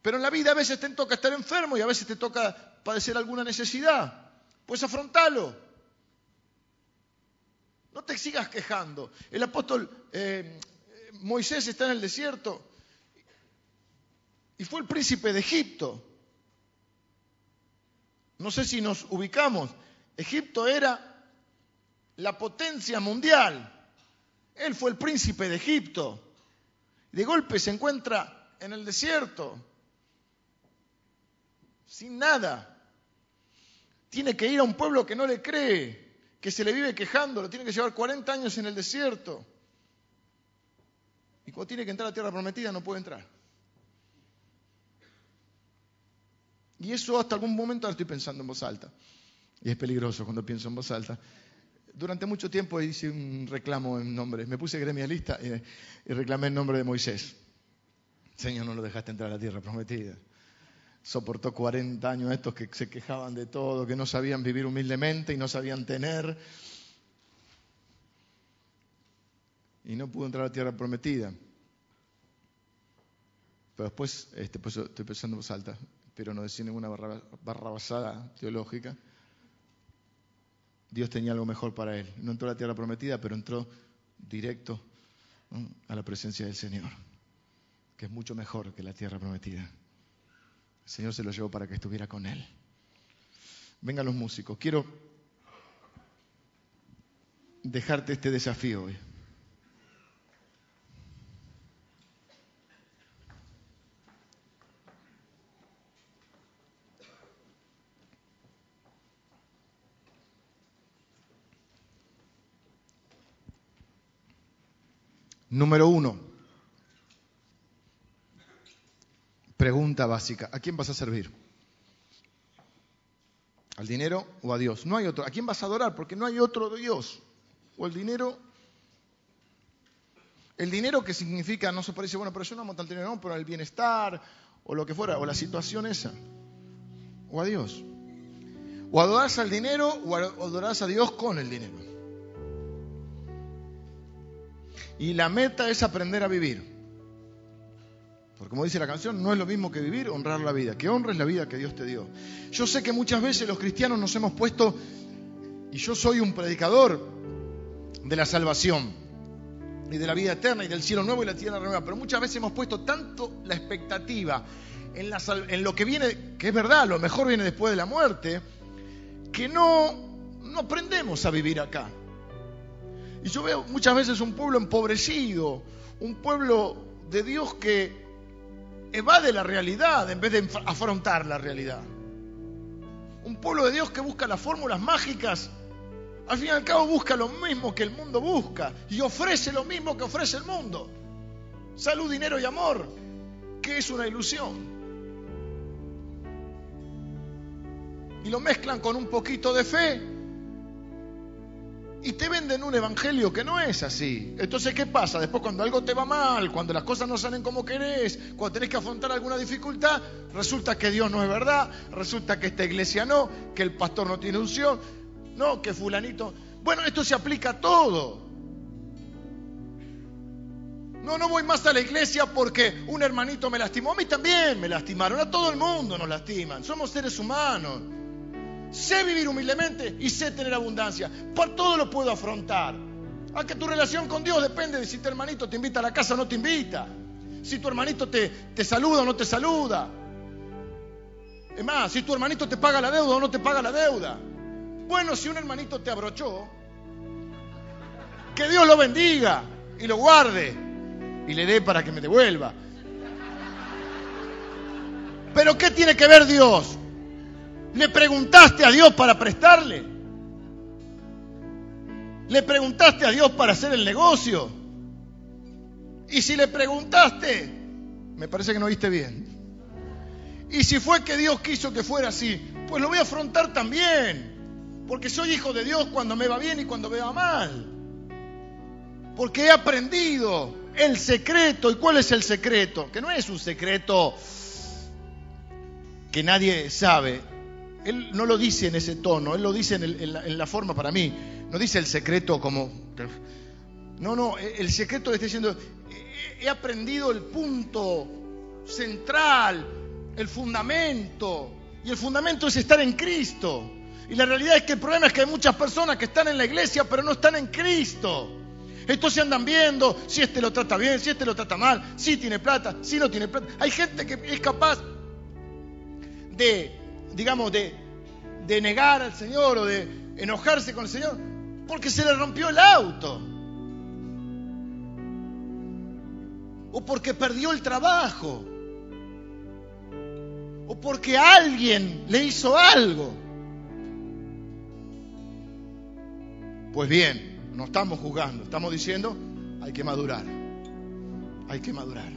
Pero en la vida a veces te toca estar enfermo y a veces te toca padecer alguna necesidad. Pues afrontalo. No te sigas quejando. El apóstol eh, Moisés está en el desierto y fue el príncipe de Egipto. No sé si nos ubicamos. Egipto era la potencia mundial. Él fue el príncipe de Egipto. De golpe se encuentra en el desierto, sin nada. Tiene que ir a un pueblo que no le cree que se le vive quejando, lo tiene que llevar 40 años en el desierto. Y cuando tiene que entrar a la tierra prometida no puede entrar. Y eso hasta algún momento estoy pensando en voz alta. Y es peligroso cuando pienso en voz alta. Durante mucho tiempo hice un reclamo en nombre, me puse gremialista y, y reclamé en nombre de Moisés. Señor, no lo dejaste entrar a la tierra prometida soportó 40 años estos que se quejaban de todo, que no sabían vivir humildemente y no sabían tener. Y no pudo entrar a la tierra prometida. Pero después, este, pues estoy pensando en voz alta, pero no decir ninguna barra, basada teológica. Dios tenía algo mejor para él. No entró a la tierra prometida, pero entró directo a la presencia del Señor, que es mucho mejor que la tierra prometida. El Señor se lo llevó para que estuviera con él. Vengan los músicos. Quiero dejarte este desafío hoy. Número uno, Pregunta básica, ¿a quién vas a servir? ¿Al dinero o a Dios? No hay otro. ¿A quién vas a adorar? Porque no hay otro Dios. O el dinero. El dinero que significa, no se parece, bueno, pero yo no amo tanto dinero, no, pero el bienestar, o lo que fuera, o la situación esa. O a Dios. O adorás al dinero o adorás a Dios con el dinero. Y la meta es aprender a vivir. Porque como dice la canción, no es lo mismo que vivir, honrar la vida. Que honres la vida que Dios te dio. Yo sé que muchas veces los cristianos nos hemos puesto, y yo soy un predicador de la salvación. y de la vida eterna y del cielo nuevo y la tierra nueva. Pero muchas veces hemos puesto tanto la expectativa en, en lo que viene, que es verdad, lo mejor viene después de la muerte, que no, no aprendemos a vivir acá. Y yo veo muchas veces un pueblo empobrecido, un pueblo de Dios que evade la realidad en vez de afrontar la realidad. Un pueblo de Dios que busca las fórmulas mágicas, al fin y al cabo busca lo mismo que el mundo busca y ofrece lo mismo que ofrece el mundo. Salud, dinero y amor, que es una ilusión. Y lo mezclan con un poquito de fe y te venden un evangelio que no es así. Entonces, ¿qué pasa? Después, cuando algo te va mal, cuando las cosas no salen como querés, cuando tenés que afrontar alguna dificultad, resulta que Dios no es verdad, resulta que esta iglesia no, que el pastor no tiene unción, no, que fulanito. Bueno, esto se aplica a todo. No, no voy más a la iglesia porque un hermanito me lastimó. A mí también me lastimaron. A todo el mundo nos lastiman. Somos seres humanos. Sé vivir humildemente y sé tener abundancia. Por todo lo puedo afrontar. Aunque tu relación con Dios depende de si tu hermanito te invita a la casa o no te invita. Si tu hermanito te, te saluda o no te saluda. Es más, si tu hermanito te paga la deuda o no te paga la deuda. Bueno, si un hermanito te abrochó, que Dios lo bendiga y lo guarde y le dé para que me devuelva. Pero ¿qué tiene que ver Dios? ¿Le preguntaste a Dios para prestarle? ¿Le preguntaste a Dios para hacer el negocio? Y si le preguntaste, me parece que no viste bien. Y si fue que Dios quiso que fuera así, pues lo voy a afrontar también. Porque soy hijo de Dios cuando me va bien y cuando me va mal. Porque he aprendido el secreto. ¿Y cuál es el secreto? Que no es un secreto que nadie sabe. Él no lo dice en ese tono, él lo dice en, la, forma para mí. No dice el secreto como... No, no, el secreto le está diciendo, he aprendido el punto central, el fundamento. Y el fundamento es estar en Cristo. Y la realidad es que el problema es que hay muchas personas que están en la iglesia pero no están en Cristo. Entonces andan viendo si este lo trata bien, si este lo trata mal, si tiene plata, si no tiene plata. Hay gente que es capaz de digamos, de, de negar al Señor o de enojarse con el Señor porque se le rompió el auto. O porque perdió el trabajo. O porque alguien le hizo algo. Pues bien, no estamos jugando, estamos diciendo, hay que madurar. Hay que madurar.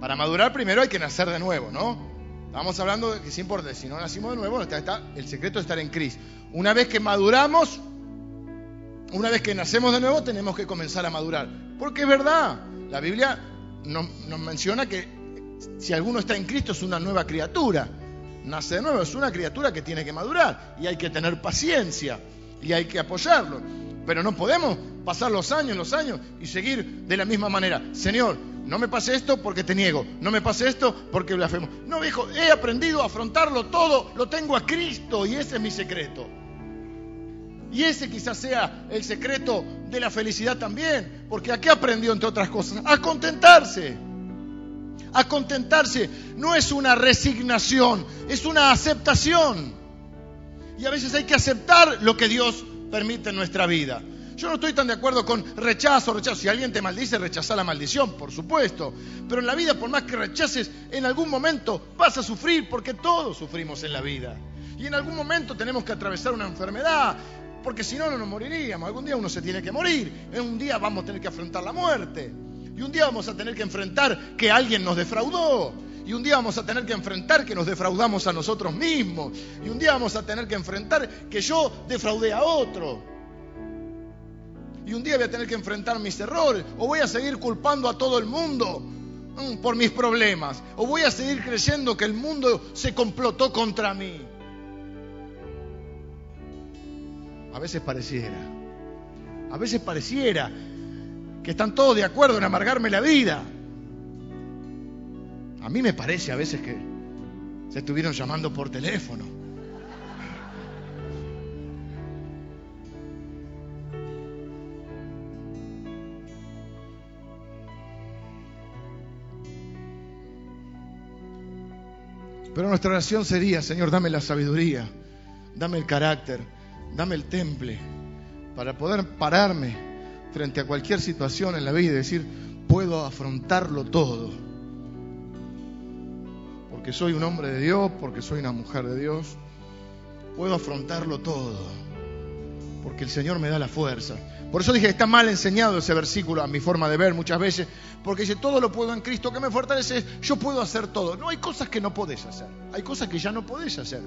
Para madurar primero hay que nacer de nuevo, ¿no? Estamos hablando de que es importante, si no nacimos de nuevo, está, el secreto es estar en Cristo. Una vez que maduramos, una vez que nacemos de nuevo, tenemos que comenzar a madurar. Porque es verdad, la Biblia nos, nos menciona que si alguno está en Cristo es una nueva criatura. Nace de nuevo, es una criatura que tiene que madurar y hay que tener paciencia y hay que apoyarlo. Pero no podemos pasar los años, los años y seguir de la misma manera. Señor, no me pase esto porque te niego. No me pase esto porque blasfemo. No, viejo, he aprendido a afrontarlo todo. Lo tengo a Cristo y ese es mi secreto. Y ese quizás sea el secreto de la felicidad también. Porque ¿a qué aprendió entre otras cosas? A contentarse. A contentarse no es una resignación, es una aceptación. Y a veces hay que aceptar lo que Dios permite en nuestra vida. Yo no estoy tan de acuerdo con rechazo, rechazo. Si alguien te maldice, rechaza la maldición, por supuesto. Pero en la vida, por más que rechaces, en algún momento vas a sufrir, porque todos sufrimos en la vida. Y en algún momento tenemos que atravesar una enfermedad, porque si no, no nos moriríamos. Algún día uno se tiene que morir. En un día vamos a tener que afrontar la muerte. Y un día vamos a tener que enfrentar que alguien nos defraudó. Y un día vamos a tener que enfrentar que nos defraudamos a nosotros mismos. Y un día vamos a tener que enfrentar que yo defraudé a otro y un día voy a tener que enfrentar mis errores, o voy a seguir culpando a todo el mundo mm, por mis problemas, o voy a seguir creyendo que el mundo se complotó contra mí. A veces pareciera, a veces pareciera que están todos de acuerdo en amargarme la vida. A mí me parece a veces que se estuvieron llamando por teléfono. Pero nuestra oración sería, Señor, dame la sabiduría, dame el carácter, dame el temple para poder pararme frente a cualquier situación en la vida y decir, puedo afrontarlo todo. Porque soy un hombre de Dios, porque soy una mujer de Dios, puedo afrontarlo todo. Porque el Señor me da la fuerza. Por eso dije, está mal enseñado ese versículo a mi forma de ver muchas veces, porque dice, todo lo puedo en Cristo que me fortalece, yo puedo hacer todo. No hay cosas que no podés hacer, hay cosas que ya no podés hacer.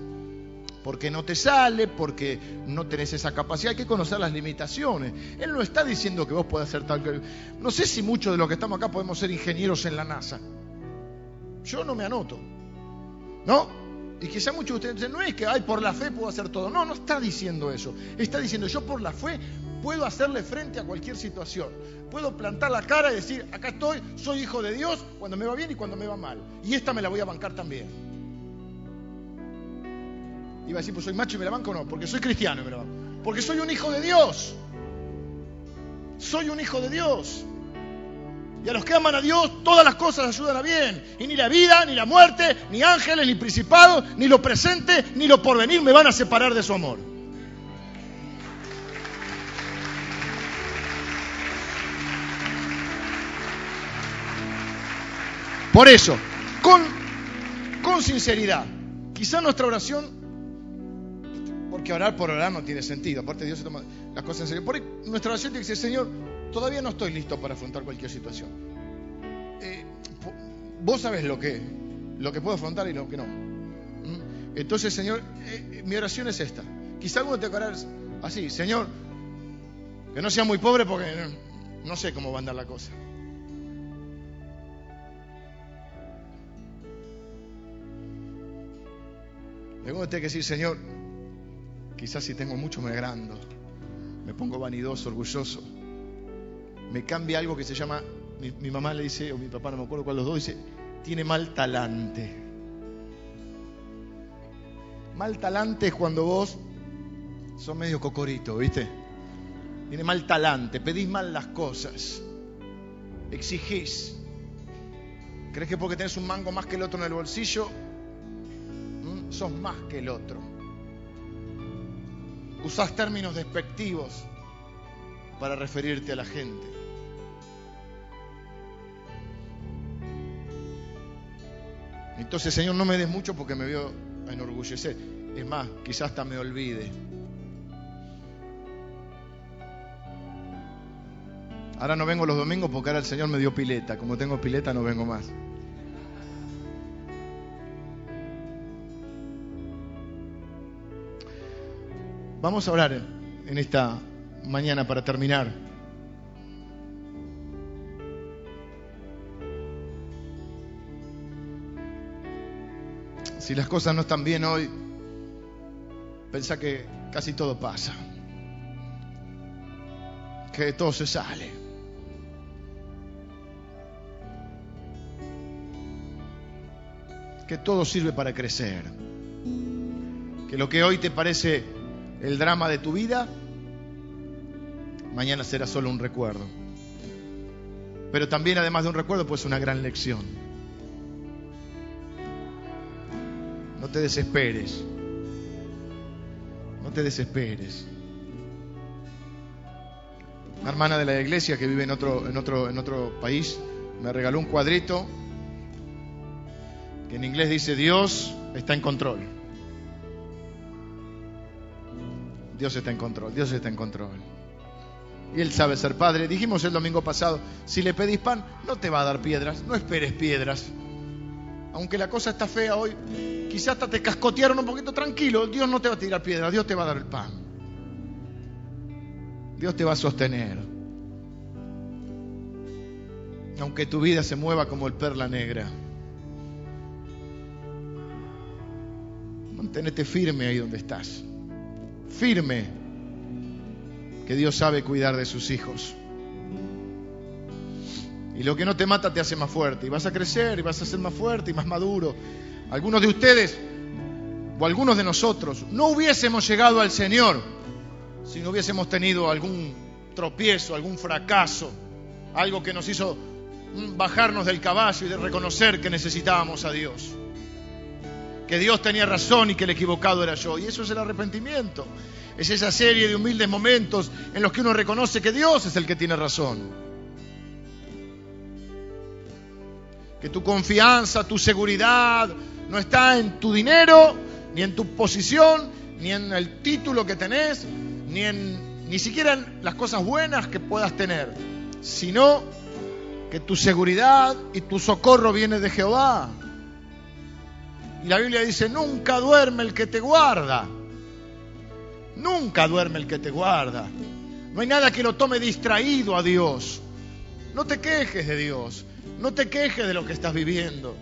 Porque no te sale, porque no tenés esa capacidad, hay que conocer las limitaciones. Él no está diciendo que vos podés hacer tal que... No sé si muchos de los que estamos acá podemos ser ingenieros en la NASA. Yo no me anoto. ¿No? Y quizá muchos de ustedes dicen, no es que, ay, por la fe puedo hacer todo. No, no está diciendo eso. Está diciendo, yo por la fe puedo hacerle frente a cualquier situación. Puedo plantar la cara y decir, acá estoy, soy hijo de Dios cuando me va bien y cuando me va mal. Y esta me la voy a bancar también. Iba a decir, pues soy macho y me la banco, no, porque soy cristiano y me la banco. Porque soy un hijo de Dios. Soy un hijo de Dios. Y a los que aman a Dios, todas las cosas ayudan a bien. Y ni la vida, ni la muerte, ni ángeles, ni principados, ni lo presente, ni lo porvenir me van a separar de su amor. Por eso, con, con sinceridad, quizá nuestra oración, porque orar por orar no tiene sentido, aparte Dios se toma las cosas en serio. Por nuestra oración tiene que decir, Señor, todavía no estoy listo para afrontar cualquier situación. Eh, vos sabés lo que, lo que puedo afrontar y lo que no. ¿Mm? Entonces, Señor, eh, mi oración es esta. Quizá alguno te orar así, Señor, que no sea muy pobre porque no, no sé cómo va a andar la cosa. Luego tengo que decir, Señor, quizás si tengo mucho me agrando, me pongo vanidoso, orgulloso, me cambia algo que se llama, mi, mamá le dice, o mi papá, no me acuerdo cuál los dos, dice, tiene mal talante. Mal talante es cuando vos sos medio cocorito, ¿viste? Tiene mal talante, pedís mal las cosas, exigís. ¿Crees que porque tenés un mango más que el otro en el bolsillo, sos más que el otro. Usás términos despectivos para referirte a la gente. Entonces, Señor, no me des mucho porque me veo a enorgullecer. Es más, quizás hasta me olvide. Ahora no vengo los domingos porque ahora el Señor me dio pileta. Como tengo pileta no vengo más. Vamos a orar en esta mañana para terminar. Si las cosas no están bien hoy, pensá que casi todo pasa. Que todo se sale. Que todo sirve para crecer. Que lo que hoy te parece el drama de tu vida, mañana será solo un recuerdo. Pero también, además de un recuerdo, pues una gran lección. No te desesperes. No te desesperes. Una hermana de la iglesia que vive en otro, en otro, en otro país me regaló un cuadrito que en inglés dice Dios está en control. Dios está en control, Dios está en control. Y Él sabe ser padre. Dijimos el domingo pasado, si le pedís pan, no te va a dar piedras, no esperes piedras. Aunque la cosa está fea hoy, quizás hasta te cascotearon un poquito tranquilo, Dios no te va a tirar piedras, Dios te va a dar el pan. Dios te va a sostener. Aunque tu vida se mueva como el perla negra. Manténete firme ahí donde estás firme que Dios sabe cuidar de sus hijos. Y lo que no te mata te hace más fuerte. Y vas a crecer y vas a ser más fuerte y más maduro. Algunos de ustedes o algunos de nosotros no hubiésemos llegado al Señor si no hubiésemos tenido algún tropiezo, algún fracaso, algo que nos hizo bajarnos del caballo y de reconocer que necesitábamos a Dios. que Dios tenía razón y que el equivocado era yo. Y eso es el arrepentimiento. Es esa serie de humildes momentos en los que uno reconoce que Dios es el que tiene razón. Que tu confianza, tu seguridad no está en tu dinero, ni en tu posición, ni en el título que tenés, ni en ni siquiera en las cosas buenas que puedas tener, sino que tu seguridad y tu socorro viene de Jehová. Y la Biblia dice, nunca duerme el que te guarda. Nunca duerme el que te guarda. No hay nada que lo tome distraído a Dios. No te quejes de Dios. No te quejes de lo que estás viviendo.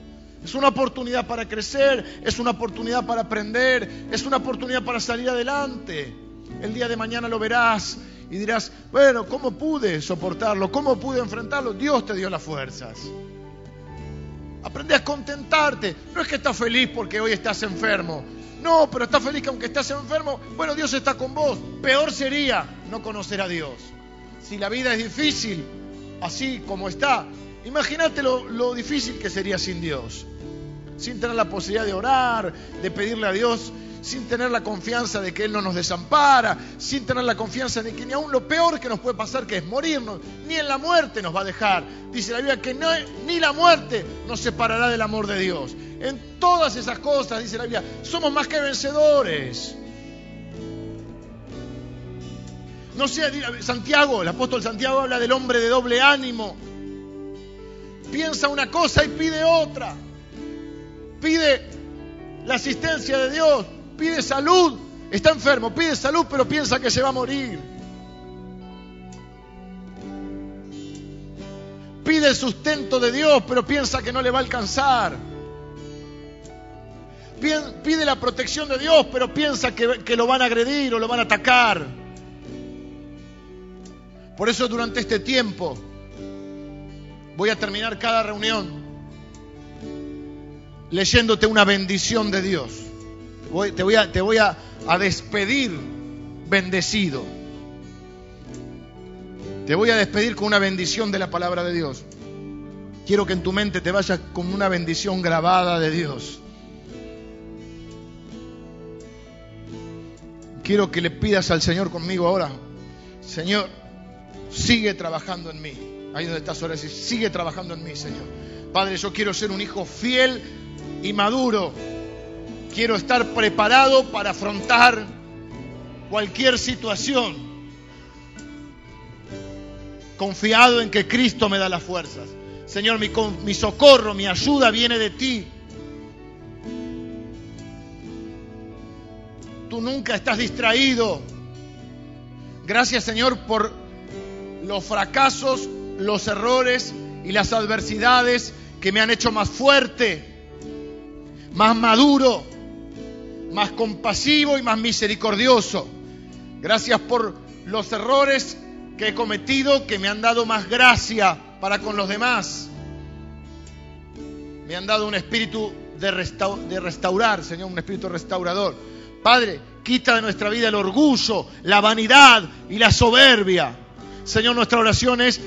Es una oportunidad para crecer, es una oportunidad para aprender, es una oportunidad para salir adelante. El día de mañana lo verás y dirás, bueno, ¿cómo pude soportarlo? ¿Cómo pude enfrentarlo? Dios te dio las fuerzas. Aprende a contentarte. No es que estás feliz porque hoy estás enfermo. No, pero estás feliz que aunque estás enfermo, bueno, Dios está con vos. Peor sería no conocer a Dios. Si la vida es difícil, así como está, imagínate lo, difícil que sería sin Dios. Sin tener la posibilidad de orar, de pedirle a Dios sin tener la confianza de que Él no nos desampara, sin tener la confianza de que ni aún lo peor que nos puede pasar, que es morirnos, ni en la muerte nos va a dejar. Dice la Biblia que ni la muerte nos separará del amor de Dios. En todas esas cosas, dice la Biblia, somos más que vencedores. No sé, Santiago, el apóstol Santiago habla del hombre de doble ánimo. Piensa una cosa y pide otra. Pide la asistencia de Dios, pide salud, está enfermo, pide salud, pero piensa que se va a morir. Pide el sustento de Dios, pero piensa que no le va a alcanzar. Pide la protección de Dios, pero piensa que, que lo van a agredir o lo van a atacar. Por eso durante este tiempo voy a terminar cada reunión leyéndote una bendición de Dios te voy, a, a despedir bendecido. Te voy a despedir con una bendición de la palabra de Dios. Quiero que en tu mente te vayas con una bendición grabada de Dios. Quiero que le pidas al Señor conmigo ahora. Señor, sigue trabajando en mí. Ahí donde estás ahora, sigue trabajando en mí, Señor. Padre, yo quiero ser un hijo fiel y maduro Quiero estar preparado para afrontar cualquier situación. Confiado en que Cristo me da las fuerzas. Señor, mi, mi socorro, mi ayuda viene de ti. Tú nunca estás distraído. Gracias, Señor, por los fracasos, los errores y las adversidades que me han hecho más fuerte, más maduro, más compasivo y más misericordioso. Gracias por los errores que he cometido que me han dado más gracia para con los demás. Me han dado un espíritu de, de restaurar, Señor, un espíritu restaurador. Padre, quita de nuestra vida el orgullo, la vanidad y la soberbia. Señor, nuestra oración es,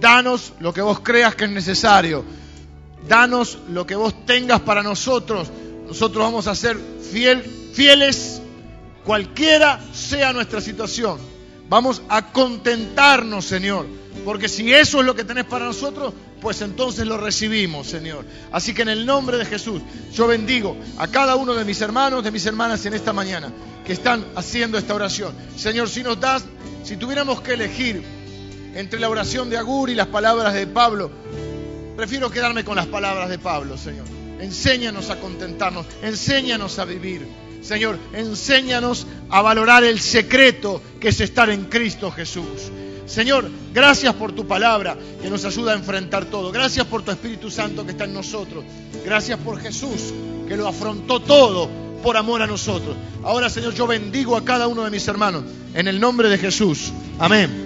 danos lo que vos creas que es necesario. Danos lo que vos tengas para nosotros. Nosotros vamos a ser fiel, fieles, cualquiera sea nuestra situación. Vamos a contentarnos, Señor, porque si eso es lo que tenés para nosotros, pues entonces lo recibimos, Señor. Así que en el nombre de Jesús, yo bendigo a cada uno de mis hermanos, de mis hermanas en esta mañana que están haciendo esta oración. Señor, si nos das, si tuviéramos que elegir entre la oración de Agur y las palabras de Pablo, prefiero quedarme con las palabras de Pablo, Señor. Enséñanos a contentarnos, enséñanos a vivir. Señor, enséñanos a valorar el secreto que es estar en Cristo Jesús. Señor, gracias por tu palabra que nos ayuda a enfrentar todo. Gracias por tu Espíritu Santo que está en nosotros. Gracias por Jesús que lo afrontó todo por amor a nosotros. Ahora, Señor, yo bendigo a cada uno de mis hermanos en el nombre de Jesús. Amén.